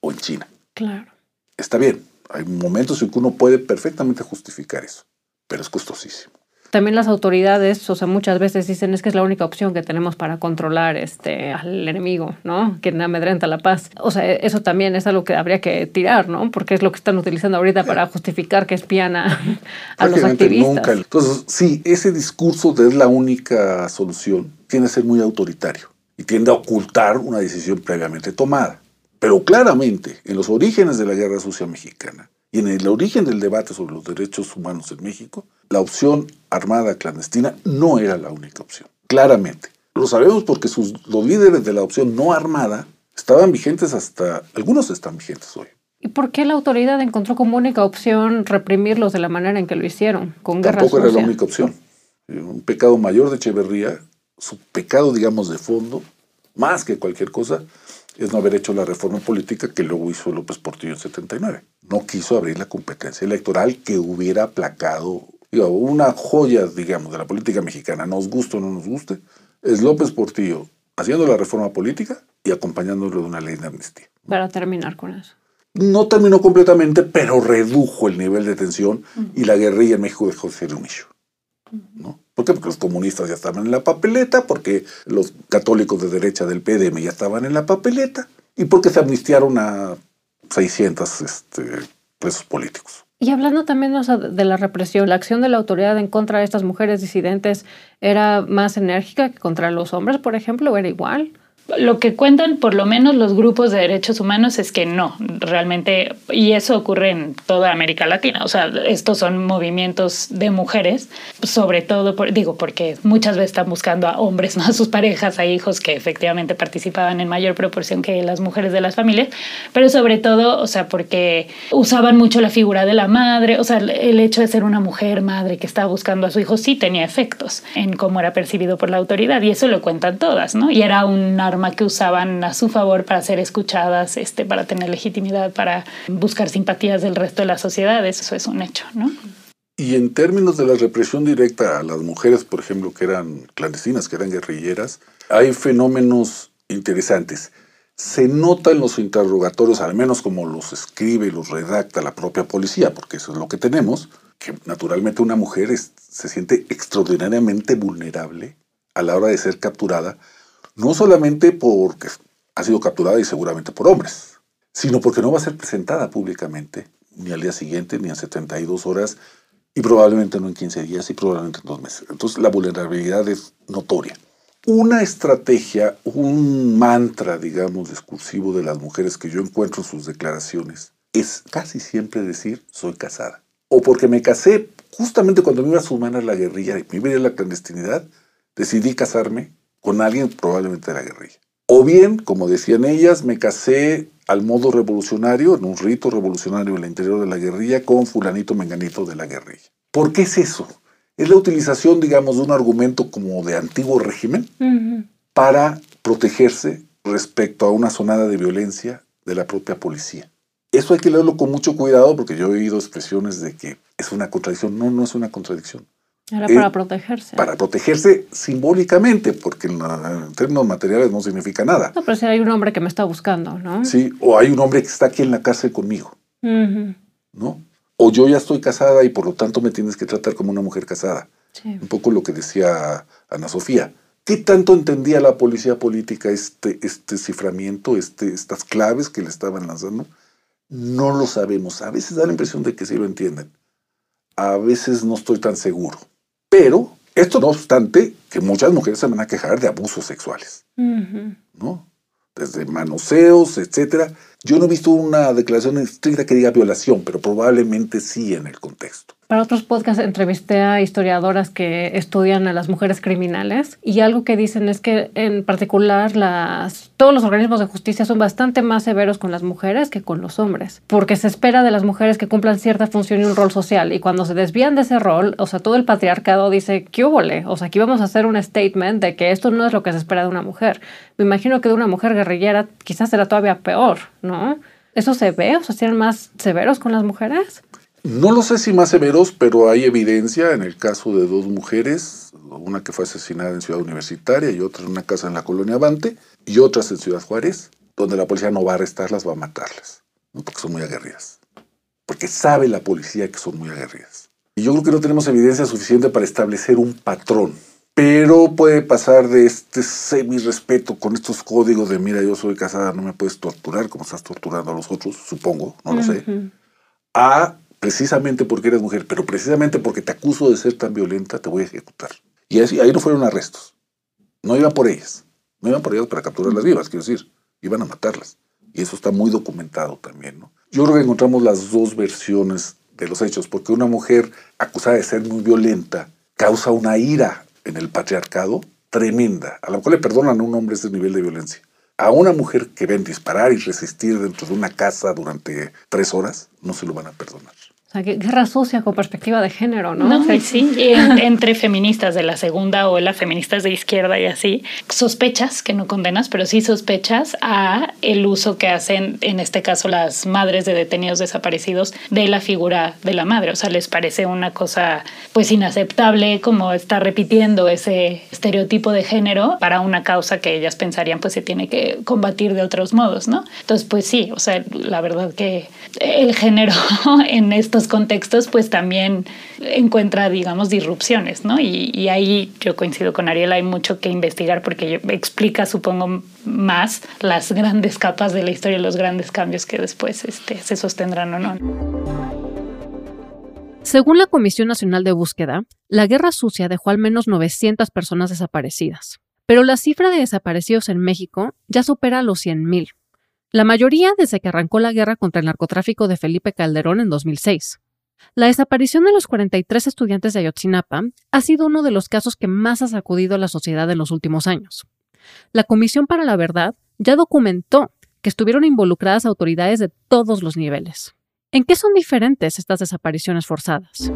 o en China. Claro. Está bien, hay momentos en que uno puede perfectamente justificar eso, pero es costosísimo también las autoridades, o sea, muchas veces dicen es que es la única opción que tenemos para controlar este, al enemigo, ¿no? Que amedrenta la paz. O sea, eso también es algo que habría que tirar, ¿no? Porque es lo que están utilizando ahorita para justificar que espían a, los activistas. Nunca. Entonces, sí, ese discurso de es la única solución tiende a ser muy autoritario y tiende a ocultar una decisión previamente tomada. Pero claramente, en los orígenes de la Guerra Sucia Mexicana, y en el origen del debate sobre los derechos humanos en México, la opción armada clandestina no era la única opción. Claramente. Lo sabemos porque sus, los líderes de la opción no armada estaban vigentes hasta, algunos están vigentes hoy. ¿Y por qué la autoridad encontró como única opción reprimirlos de la manera en que lo hicieron? Con Tampoco era la única opción. Un pecado mayor de Echeverría, su pecado, digamos, de fondo, más que cualquier cosa, es no haber hecho la reforma política que luego hizo López Portillo en 79. No quiso abrir la competencia electoral que hubiera aplacado, digo, una joya, digamos, de la política mexicana, nos guste o no nos guste, es López Portillo haciendo la reforma política y acompañándolo de una ley de amnistía. Para terminar con eso. No terminó completamente, pero redujo el nivel de tensión y la guerrilla en México dejó de ser un issue. ¿no? ¿Por qué? Porque los comunistas ya estaban en la papeleta, porque los católicos de derecha del PDM ya estaban en la papeleta y porque se amnistiaron a 600 este, presos políticos. Y hablando también de la represión, la acción de la autoridad en contra de estas mujeres disidentes era más enérgica que contra los hombres, por ejemplo, era igual lo que cuentan por lo menos los grupos de derechos humanos es que no, realmente, y eso ocurre en toda América Latina, o sea, estos son movimientos de mujeres, sobre todo, digo, porque muchas veces están buscando a hombres, ¿no? a sus parejas, a hijos que efectivamente participaban en mayor proporción que las mujeres de las familias, pero sobre todo, o sea, porque usaban mucho la figura de la madre, o sea, el hecho de ser una mujer madre que estaba buscando a su hijo sí tenía efectos en cómo era percibido por la autoridad, y eso lo cuentan todas, ¿no? Y era un que usaban a su favor para ser escuchadas, este, para tener legitimidad, para buscar simpatías del resto de la sociedad. Eso es un hecho, ¿no? Y en términos de la represión directa a las mujeres, por ejemplo, que eran clandestinas, que eran guerrilleras, hay fenómenos interesantes. Se nota en los interrogatorios, al menos como los escribe y los redacta la propia policía, porque eso es lo que tenemos, que naturalmente una mujer se siente extraordinariamente vulnerable a la hora de ser capturada no solamente porque ha sido capturada y seguramente por hombres, sino porque no va a ser presentada públicamente ni al día siguiente, ni en 72 horas, y probablemente no en 15 días, y probablemente en dos meses. Entonces la vulnerabilidad es notoria. Una estrategia, un mantra, digamos, discursivo de las mujeres que yo encuentro en sus declaraciones es casi siempre decir soy casada. O porque me casé justamente cuando me iba a sumar a la guerrilla y me iba a la clandestinidad, decidí casarme con alguien probablemente de la guerrilla. O bien, como decían ellas, me casé al modo revolucionario, en un rito revolucionario en el interior de la guerrilla, con fulanito menganito de la guerrilla. ¿Por qué es eso? Es la utilización, digamos, de un argumento como de antiguo régimen para protegerse respecto a una sonada de violencia de la propia policía. Eso hay que leerlo con mucho cuidado porque yo he oído expresiones de que es una contradicción. No, no es una contradicción. Era para protegerse. Para protegerse simbólicamente, porque en, términos materiales no significa nada. No, pero si hay un hombre que me está buscando, ¿no? Sí, o hay un hombre que está aquí en la cárcel conmigo, ¿no? o yo ya estoy casada y por lo tanto me tienes que tratar como una mujer casada. Un poco lo que decía Ana Sofía. ¿Qué tanto entendía la policía política este, este ciframiento, este, estas claves que le estaban lanzando? No lo sabemos. A veces da la impresión de que sí lo entienden. A veces no estoy tan seguro. Pero esto no obstante que muchas mujeres se van a quejar de abusos sexuales. ¿No? Desde manoseos, etcétera. Yo no he visto una declaración estricta que diga violación, pero probablemente sí en el contexto. Para otros podcasts entrevisté a historiadoras que estudian a las mujeres criminales y algo que dicen es que en particular todos los organismos de justicia son bastante más severos con las mujeres que con los hombres, porque se espera de las mujeres que cumplan cierta función y un rol social y cuando se desvían de ese rol, o sea, todo el patriarcado dice, ¿qué húbole? O sea, aquí vamos a hacer un statement de que esto no es lo que se espera de una mujer. Me imagino que de una mujer guerrillera quizás será todavía peor, ¿no? ¿Eso se ve? O sea, ¿serán más severos con las mujeres? No lo sé si más severos, pero hay evidencia en el caso de dos mujeres, una que fue asesinada en Ciudad Universitaria y otra en una casa en la colonia Avante, y otras en Ciudad Juárez, donde la policía no va a arrestarlas, va a matarlas, porque son muy aguerridas. Porque sabe la policía que son muy aguerridas. Y yo creo que no tenemos evidencia suficiente para establecer un patrón. Pero puede pasar de este semi-respeto con estos códigos de, mira, yo soy casada, no me puedes torturar como estás torturando a los otros, supongo, no lo sé, a precisamente porque eres mujer, pero precisamente porque te acuso de ser tan violenta, te voy a ejecutar. Y ahí no fueron arrestos. No iban por ellas. No iban por ellas para capturarlas vivas, quiero decir. Iban a matarlas. Y eso está muy documentado también. ¿no? Yo creo que encontramos las dos versiones de los hechos, porque una mujer acusada de ser muy violenta causa una ira en el patriarcado tremenda, a la cual le perdonan a un hombre ese nivel de violencia. A una mujer que ven disparar y resistir dentro de una casa durante tres horas, no se lo van a perdonar. O sea, guerra sucia con perspectiva de género, ¿no? No, sí, entre feministas de la segunda ola, feministas de izquierda y así, sospechas, que no condenas, pero sí sospechas a el uso que hacen, en este caso, las madres de detenidos desaparecidos de la figura de la madre. O sea, les parece una cosa, pues, inaceptable como está repitiendo ese estereotipo de género para una causa que ellas pensarían, pues, se tiene que combatir de otros modos, ¿no? Entonces, pues sí, o sea, la verdad que el género en contextos, pues también encuentra, digamos, disrupciones, ¿no? Y, ahí yo coincido con Ariel, hay mucho que investigar porque explica, supongo, más las grandes capas de la historia, los grandes cambios que después este, se sostendrán o no. Según la Comisión Nacional de Búsqueda, la Guerra Sucia dejó al menos 900 personas desaparecidas, pero la cifra de desaparecidos en México ya supera los 100.000 la mayoría desde que arrancó la guerra contra el narcotráfico de Felipe Calderón en 2006. La desaparición de los 43 estudiantes de Ayotzinapa ha sido uno de los casos que más ha sacudido a la sociedad en los últimos años. La Comisión para la Verdad ya documentó que estuvieron involucradas autoridades de todos los niveles. ¿En qué son diferentes estas desapariciones forzadas?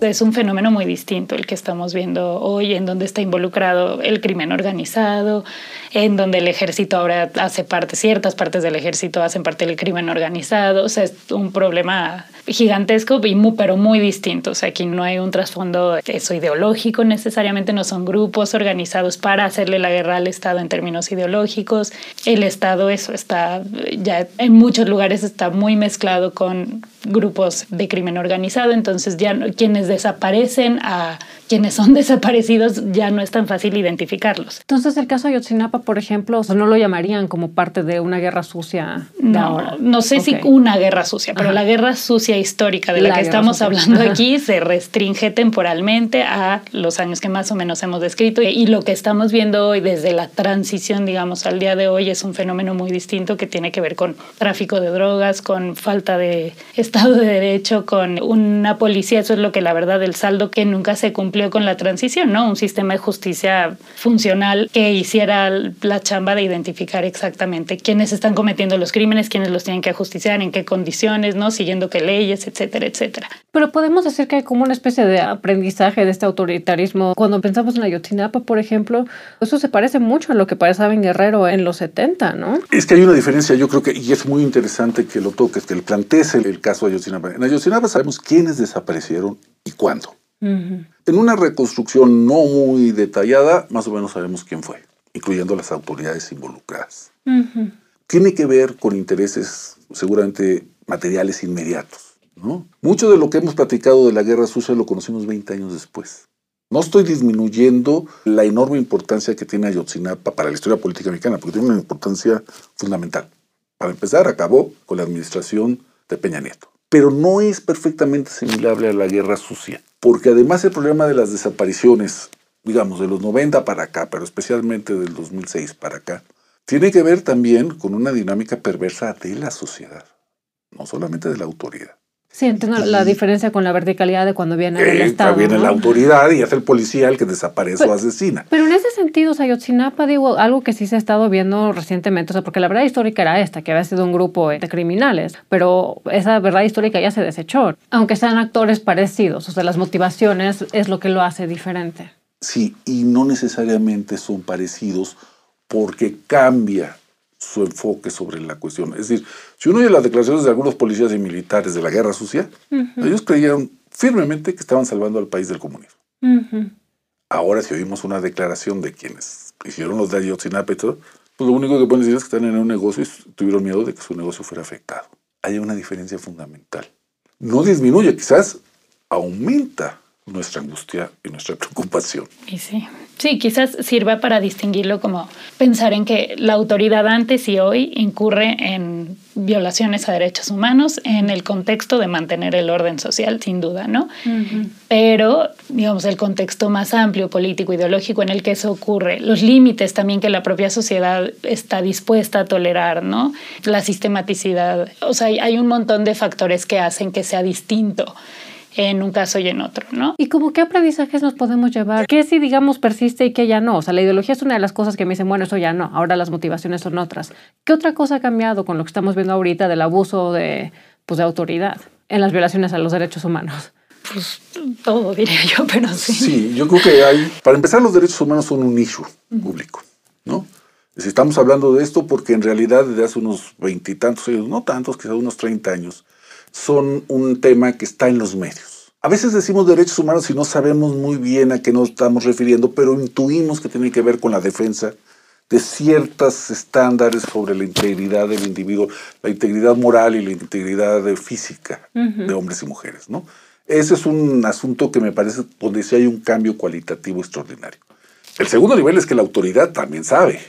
Es un fenómeno muy distinto el que estamos viendo hoy, en donde está involucrado el crimen organizado, en donde el ejército ahora hace parte, ciertas partes del ejército hacen parte del crimen organizado. O sea, es un problema gigantesco, y muy, pero muy distinto. O sea, aquí no hay un trasfondo eso ideológico necesariamente, no son grupos organizados para hacerle la guerra al Estado en términos ideológicos. El Estado, eso está ya en muchos lugares está muy mezclado con grupos de crimen organizado, entonces ya quienes desaparecen a quienes son desaparecidos ya no es tan fácil identificarlos. Entonces el caso de Ayotzinapa, por ejemplo, no lo llamarían como parte de una guerra sucia. no, no sé si una guerra sucia, pero la guerra sucia histórica de la, que estamos hablando aquí se restringe temporalmente a los años que más o menos hemos descrito y lo que estamos viendo hoy desde la transición, digamos, al día de hoy es un fenómeno muy distinto que tiene que ver con tráfico de drogas, con falta de Estado de Derecho, con una policía, eso es lo que la verdad el saldo que nunca se cumplió con la transición, ¿no? Un sistema de justicia funcional que hiciera la chamba de identificar exactamente quiénes están cometiendo los crímenes, quiénes los tienen que ajusticiar, en qué condiciones, ¿no? Siguiendo qué leyes, etcétera, etcétera. Pero podemos decir que hay como una especie de aprendizaje de este autoritarismo. Cuando pensamos en Ayotzinapa, por ejemplo, eso se parece mucho a lo que pasaba en Guerrero en los 70, ¿no? Es que hay una diferencia, yo creo que, y es muy interesante que lo toques, que le plantees el, caso de Ayotzinapa. En Ayotzinapa sabemos quiénes desaparecieron y cuándo. En una reconstrucción no muy detallada, más o menos sabemos quién fue, incluyendo las autoridades involucradas. Tiene que ver con intereses seguramente materiales inmediatos. ¿no? Mucho de lo que hemos platicado de la guerra sucia lo conocimos 20 años después. No estoy disminuyendo la enorme importancia que tiene Ayotzinapa para la historia política mexicana, porque tiene una importancia fundamental. Para empezar, acabó con la administración de Peña Nieto. Pero no es perfectamente asimilable a la guerra sucia, porque además el problema de las desapariciones, digamos, de los 90 para acá, pero especialmente del 2006 para acá, tiene que ver también con una dinámica perversa de la sociedad, no solamente de la autoridad. Sí, entiendo la diferencia con la verticalidad de cuando viene el Estado. Viene la autoridad y es el policía el que desaparece o asesina. Pero en ese sentido, Sayotzinapa, digo, algo que sí se ha estado viendo recientemente, o sea, porque la verdad histórica era esta, que había sido un grupo de criminales, pero esa verdad histórica ya se desechó, aunque sean actores parecidos, o sea, las motivaciones es lo que lo hace diferente. Sí, y no necesariamente son parecidos porque cambia su enfoque sobre la cuestión. Es decir, si uno oye las declaraciones de algunos policías y militares de la guerra sucia, ellos creían firmemente que estaban salvando al país del comunismo. Ahora, si oímos una declaración de quienes hicieron los de Ayotzinapa y todo, pues lo único que pueden decir es que están en un negocio y tuvieron miedo de que su negocio fuera afectado. Hay una diferencia fundamental. No disminuye, quizás aumenta nuestra angustia y nuestra preocupación. Y sí, sí, quizás sirva para distinguirlo como pensar en que la autoridad antes y hoy incurre en violaciones a derechos humanos en el contexto de mantener el orden social, sin duda, ¿no? Pero, digamos, el contexto más amplio, político, ideológico en el que eso ocurre, los límites también que la propia sociedad está dispuesta a tolerar, ¿no? La sistematicidad, o sea, hay un montón de factores que hacen que sea distinto en un caso y en otro, ¿no? ¿Y como qué aprendizajes nos podemos llevar? ¿Qué si, digamos, persiste y qué ya no? O sea, la ideología es una de las cosas que me dicen, bueno, eso ya no, ahora las motivaciones son otras. ¿Qué otra cosa ha cambiado con lo que estamos viendo ahorita del abuso de, pues, de autoridad en las violaciones a los derechos humanos? Pues todo, diría yo, pero sí. Sí, yo creo que hay, para empezar, los derechos humanos son un issue público, ¿no? Estamos hablando de esto porque en realidad desde hace unos veintitantos años, no tantos, quizás unos treinta años, son un tema que está en los medios. A veces decimos derechos humanos y no sabemos muy bien a qué nos estamos refiriendo, pero intuimos que tiene que ver con la defensa de ciertos estándares sobre la integridad del individuo, la integridad moral y la integridad física de hombres y mujeres. ¿no? Ese es un asunto que me parece donde sí hay un cambio cualitativo extraordinario. El segundo nivel es que la autoridad también sabe.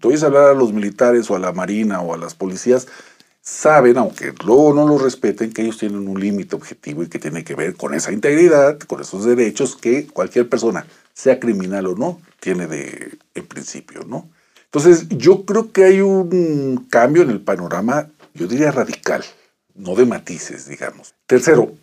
Tú oyes hablar a los militares o a la marina o a las policías saben, aunque luego no lo respeten, que ellos tienen un límite objetivo y que tiene que ver con esa integridad, con esos derechos que cualquier persona, sea criminal o no, tiene de, en principio, ¿no? Entonces, yo creo que hay un cambio en el panorama, yo diría radical, no de matices, digamos. Tercero,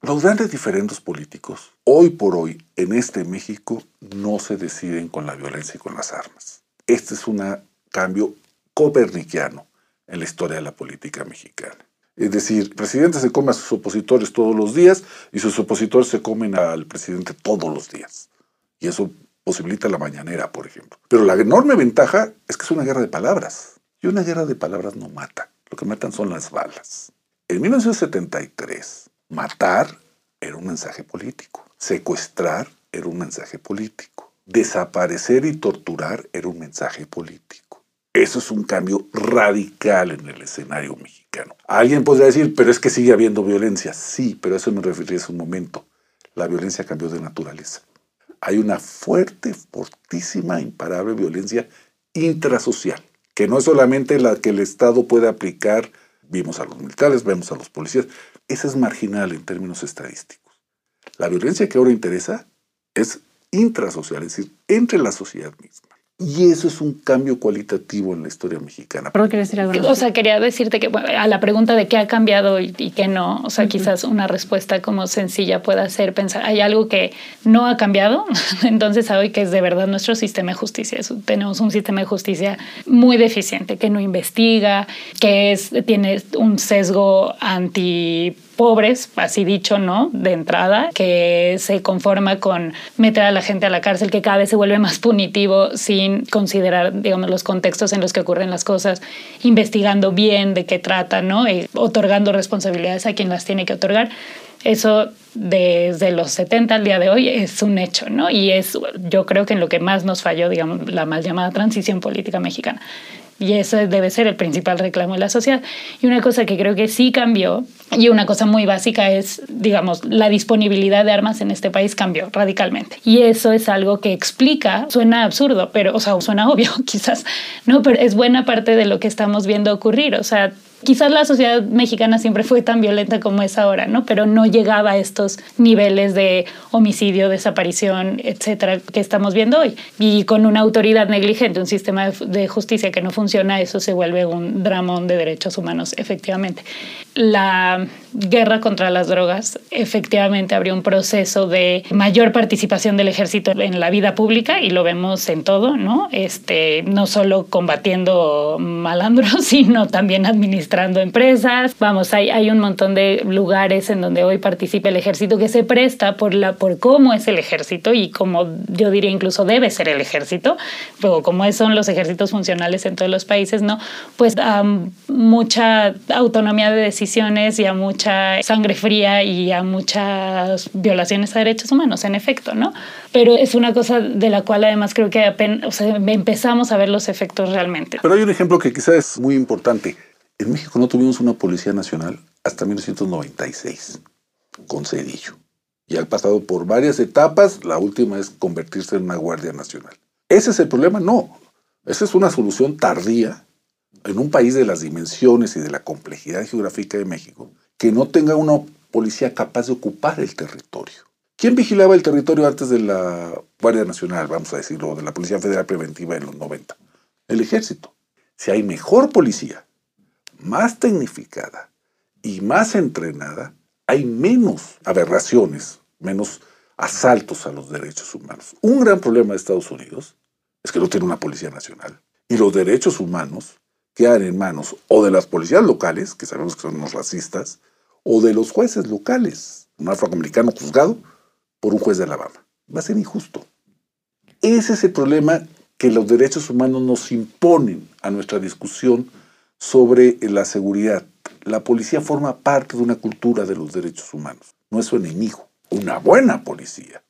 los grandes diferendos políticos, hoy por hoy, en este México, no se deciden con la violencia y con las armas. Este es un cambio copernicano en la historia de la política mexicana. Es decir, el presidente se come a sus opositores todos los días y sus opositores se comen al presidente todos los días. Y eso posibilita la mañanera, por ejemplo. Pero la enorme ventaja es que es una guerra de palabras. Y una guerra de palabras no mata. Lo que matan son las balas. En 1973, matar era un mensaje político. Secuestrar era un mensaje político. Desaparecer y torturar era un mensaje político. Eso es un cambio radical en el escenario mexicano. Alguien podría decir, pero es que sigue habiendo violencia. Sí, pero eso me refería hace un momento. La violencia cambió de naturaleza. Hay una fuerte, fortísima, imparable violencia intrasocial, que no es solamente la que el Estado puede aplicar, vimos a los militares, vemos a los policías, esa es marginal en términos estadísticos. La violencia que ahora interesa es intrasocial, es decir, entre la sociedad misma. Y eso es un cambio cualitativo en la historia mexicana. Perdón, decir algo. O sea, quería decirte que a la pregunta de qué ha cambiado y, qué no, o sea, quizás una respuesta como sencilla pueda ser pensar, hay algo que no ha cambiado, entonces hoy que es de verdad nuestro sistema de justicia. tenemos un sistema de justicia muy deficiente, que no investiga, que es, tiene un sesgo anti pobres, así dicho, ¿no? De entrada, que se conforma con meter a la gente a la cárcel, que cada vez se vuelve más punitivo sin considerar, digamos, los contextos en los que ocurren las cosas, investigando bien de qué trata, ¿no? Y otorgando responsabilidades a quien las tiene que otorgar. Eso desde los 70 al día de hoy es un hecho, ¿no? Y es, yo creo que en lo que más nos falló, digamos, la mal llamada transición política mexicana Y eso debe ser el principal reclamo de la sociedad. Y una cosa que creo que sí cambió, y una cosa muy básica es, digamos, la disponibilidad de armas en este país cambió radicalmente. Y eso es algo que explica, suena absurdo, pero, o sea, suena obvio quizás, ¿no? Pero es buena parte de lo que estamos viendo ocurrir. O sea, Quizás la sociedad mexicana siempre fue tan violenta como es ahora, ¿no? Pero no llegaba a estos niveles de homicidio, desaparición, etcétera, que estamos viendo hoy. Y con una autoridad negligente, un sistema de justicia que no funciona, eso se vuelve un dramón de derechos humanos, efectivamente. La guerra contra las drogas efectivamente abrió un proceso de mayor participación del ejército en la vida pública y lo vemos en todo, ¿no? Este, no solo combatiendo malandros, sino también administrando empresas. Vamos, hay, hay un montón de lugares en donde hoy participa el ejército que se presta por, la, por cómo es el ejército y como yo diría incluso debe ser el ejército, pero como son los ejércitos funcionales en todos los países, ¿no? Pues mucha autonomía de decisiones y a mucha sangre fría y a muchas violaciones a derechos humanos, en efecto, ¿no? Pero es una cosa de la cual además creo que apenas, empezamos a ver los efectos realmente. Pero hay un ejemplo que quizás es muy importante. En México no tuvimos una Policía Nacional hasta 1996, con Cedillo. Y ha pasado por varias etapas, la última es convertirse en una Guardia Nacional. ¿Ese es el problema? No. Esa es una solución tardía en un país de las dimensiones y de la complejidad geográfica de México, que no tenga una policía capaz de ocupar el territorio. ¿Quién vigilaba el territorio antes de la Guardia Nacional, vamos a decirlo, de la Policía Federal Preventiva en los 90? El ejército. Si hay mejor policía, más tecnificada y más entrenada, hay menos aberraciones, menos asaltos a los derechos humanos. Un gran problema de Estados Unidos es que no tiene una policía nacional. Y los derechos humanos quedan en manos o de las policías locales, que sabemos que son unos racistas, o de los jueces locales. Un afroamericano juzgado por un juez de Alabama. Va a ser injusto. Ese es el problema que los derechos humanos nos imponen a nuestra discusión sobre la seguridad. La policía forma parte de una cultura de los derechos humanos, no es su enemigo. Una buena policía,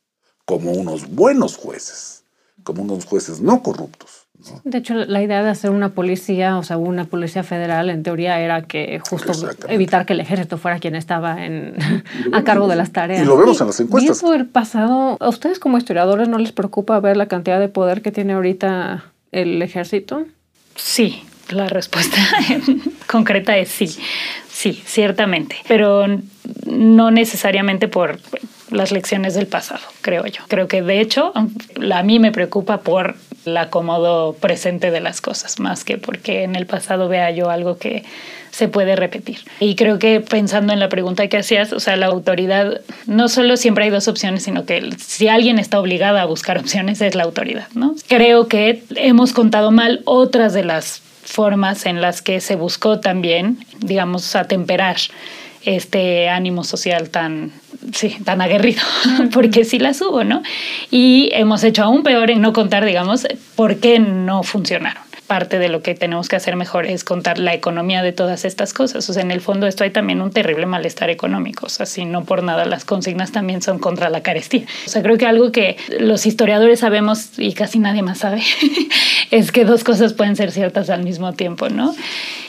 como unos buenos jueces, como unos jueces no corruptos, de hecho, la idea de hacer una policía, o sea, una policía federal, en teoría era que justo evitar que el ejército fuera quien estaba en, a cargo de las tareas. Y lo vemos en las encuestas. Viendo el pasado, ¿a ustedes como historiadores no les preocupa ver la cantidad de poder que tiene ahorita el ejército? Sí, la respuesta concreta es sí, sí, ciertamente, pero no necesariamente por las lecciones del pasado, creo yo. Creo que de hecho a mí me preocupa por el acomodo presente de las cosas, más que porque en el pasado vea yo algo que se puede repetir. Y creo que pensando en la pregunta que hacías, o sea, la autoridad, no solo siempre hay dos opciones, sino que si alguien está obligada a buscar opciones es la autoridad, ¿no? Creo que hemos contado mal otras de las formas en las que se buscó también, digamos, atemperar este ánimo social tan, sí, tan aguerrido, porque sí las hubo, ¿no? Y hemos hecho aún peor en no contar, digamos, por qué no funcionaron. Parte de lo que tenemos que hacer mejor es contar la economía de todas estas cosas. O sea, en el fondo esto hay también un terrible malestar económico. O sea, si no por nada las consignas también son contra la carestía. O sea, creo que algo que los historiadores sabemos y casi nadie más sabe es que dos cosas pueden ser ciertas al mismo tiempo, ¿no?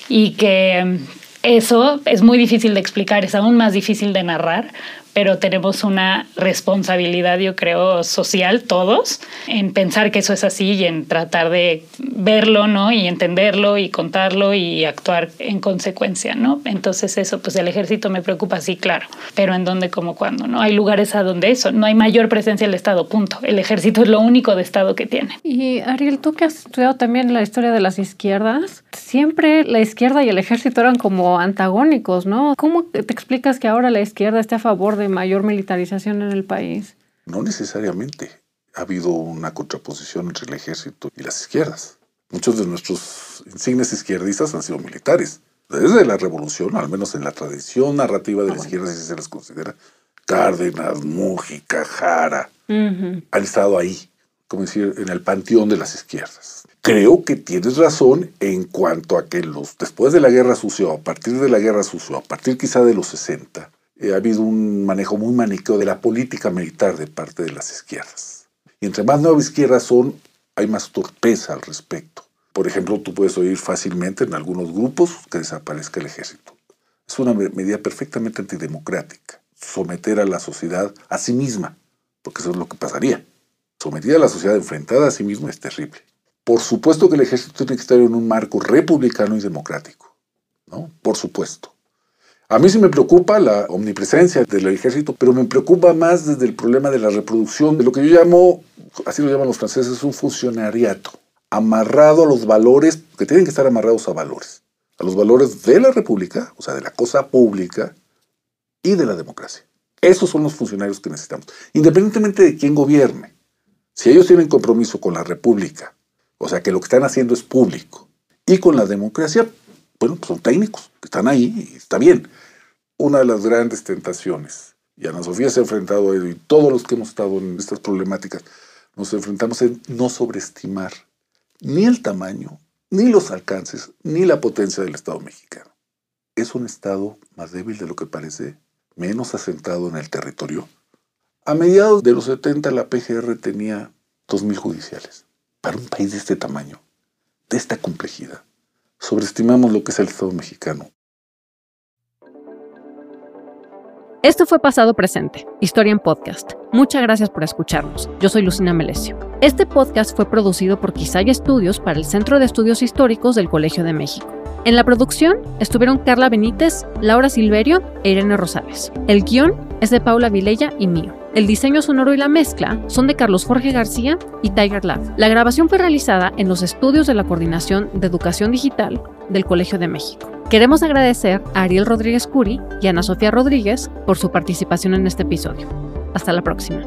Y que eso es muy difícil de explicar, es aún más difícil de narrar, pero tenemos una responsabilidad, yo creo, social todos, en pensar que eso es así y en tratar de verlo, ¿no? Y entenderlo y contarlo y actuar en consecuencia, ¿no? Entonces eso, pues el ejército me preocupa, sí, claro, pero ¿en dónde, cómo, cuándo? ¿No? Hay lugares a donde eso, no hay mayor presencia del Estado, punto. El ejército es lo único de Estado que tiene. Y Ariel, tú que has estudiado también la historia de las izquierdas, siempre la izquierda y el ejército eran como antagónicos, ¿no? ¿Cómo te explicas que ahora la izquierda esté a favor de mayor militarización en el país? No necesariamente. Ha habido una contraposición entre el ejército y las izquierdas. Muchos de nuestros insignes izquierdistas han sido militares. Desde la revolución, al menos en la tradición narrativa de la ah, izquierda, si se les considera, Cárdenas, Mújica, Jara, han estado ahí, como decir, en el panteón de las izquierdas. Creo que tienes razón en cuanto a que los, después de la guerra sucia, a partir de la guerra sucia, a partir quizá de los 60, eh, ha habido un manejo muy maniqueo de la política militar de parte de las izquierdas. Y entre más nuevas izquierdas son, hay más torpeza al respecto. Por ejemplo, tú puedes oír fácilmente en algunos grupos que desaparezca el ejército. Es una medida perfectamente antidemocrática, someter a la sociedad a sí misma, porque eso es lo que pasaría. Sometida a la sociedad enfrentada a sí misma es terrible. Por supuesto que el ejército tiene que estar en un marco republicano y democrático, ¿no? Por supuesto. A mí sí me preocupa la omnipresencia del ejército, pero me preocupa más desde el problema de la reproducción, de lo que yo llamo, así lo llaman los franceses, un funcionariato amarrado a los valores, que tienen que estar amarrados a valores, a los valores de la república, o sea, de la cosa pública y de la democracia. Esos son los funcionarios que necesitamos, independientemente de quién gobierne. Si ellos tienen compromiso con la república, o sea, que lo que están haciendo es público, y con la democracia, bueno, pues son técnicos, que están ahí y está bien. Una de las grandes tentaciones, y Ana Sofía se ha enfrentado a ello, y todos los que hemos estado en estas problemáticas, nos enfrentamos en no sobreestimar ni el tamaño, ni los alcances, ni la potencia del Estado mexicano. Es un Estado más débil de lo que parece, menos asentado en el territorio. A mediados de los 70 la PGR tenía 2.000 judiciales. Para un país de este tamaño, de esta complejidad, sobreestimamos lo que es el Estado mexicano. Esto fue Pasado Presente, Historia en Podcast. Muchas gracias por escucharnos. Yo soy Lucina Melesio. Este podcast fue producido por Quisaya Estudios para el Centro de Estudios Históricos del Colegio de México. En la producción estuvieron Carla Benítez, Laura Silverio e Irene Rosales. El guion es de Paula Vilella y mío. El diseño sonoro y la mezcla son de Carlos Jorge García y Tiger Lab. La grabación fue realizada en los estudios de la Coordinación de Educación Digital del Colegio de México. Queremos agradecer a Ariel Rodríguez Curi y Ana Sofía Rodríguez por su participación en este episodio. Hasta la próxima.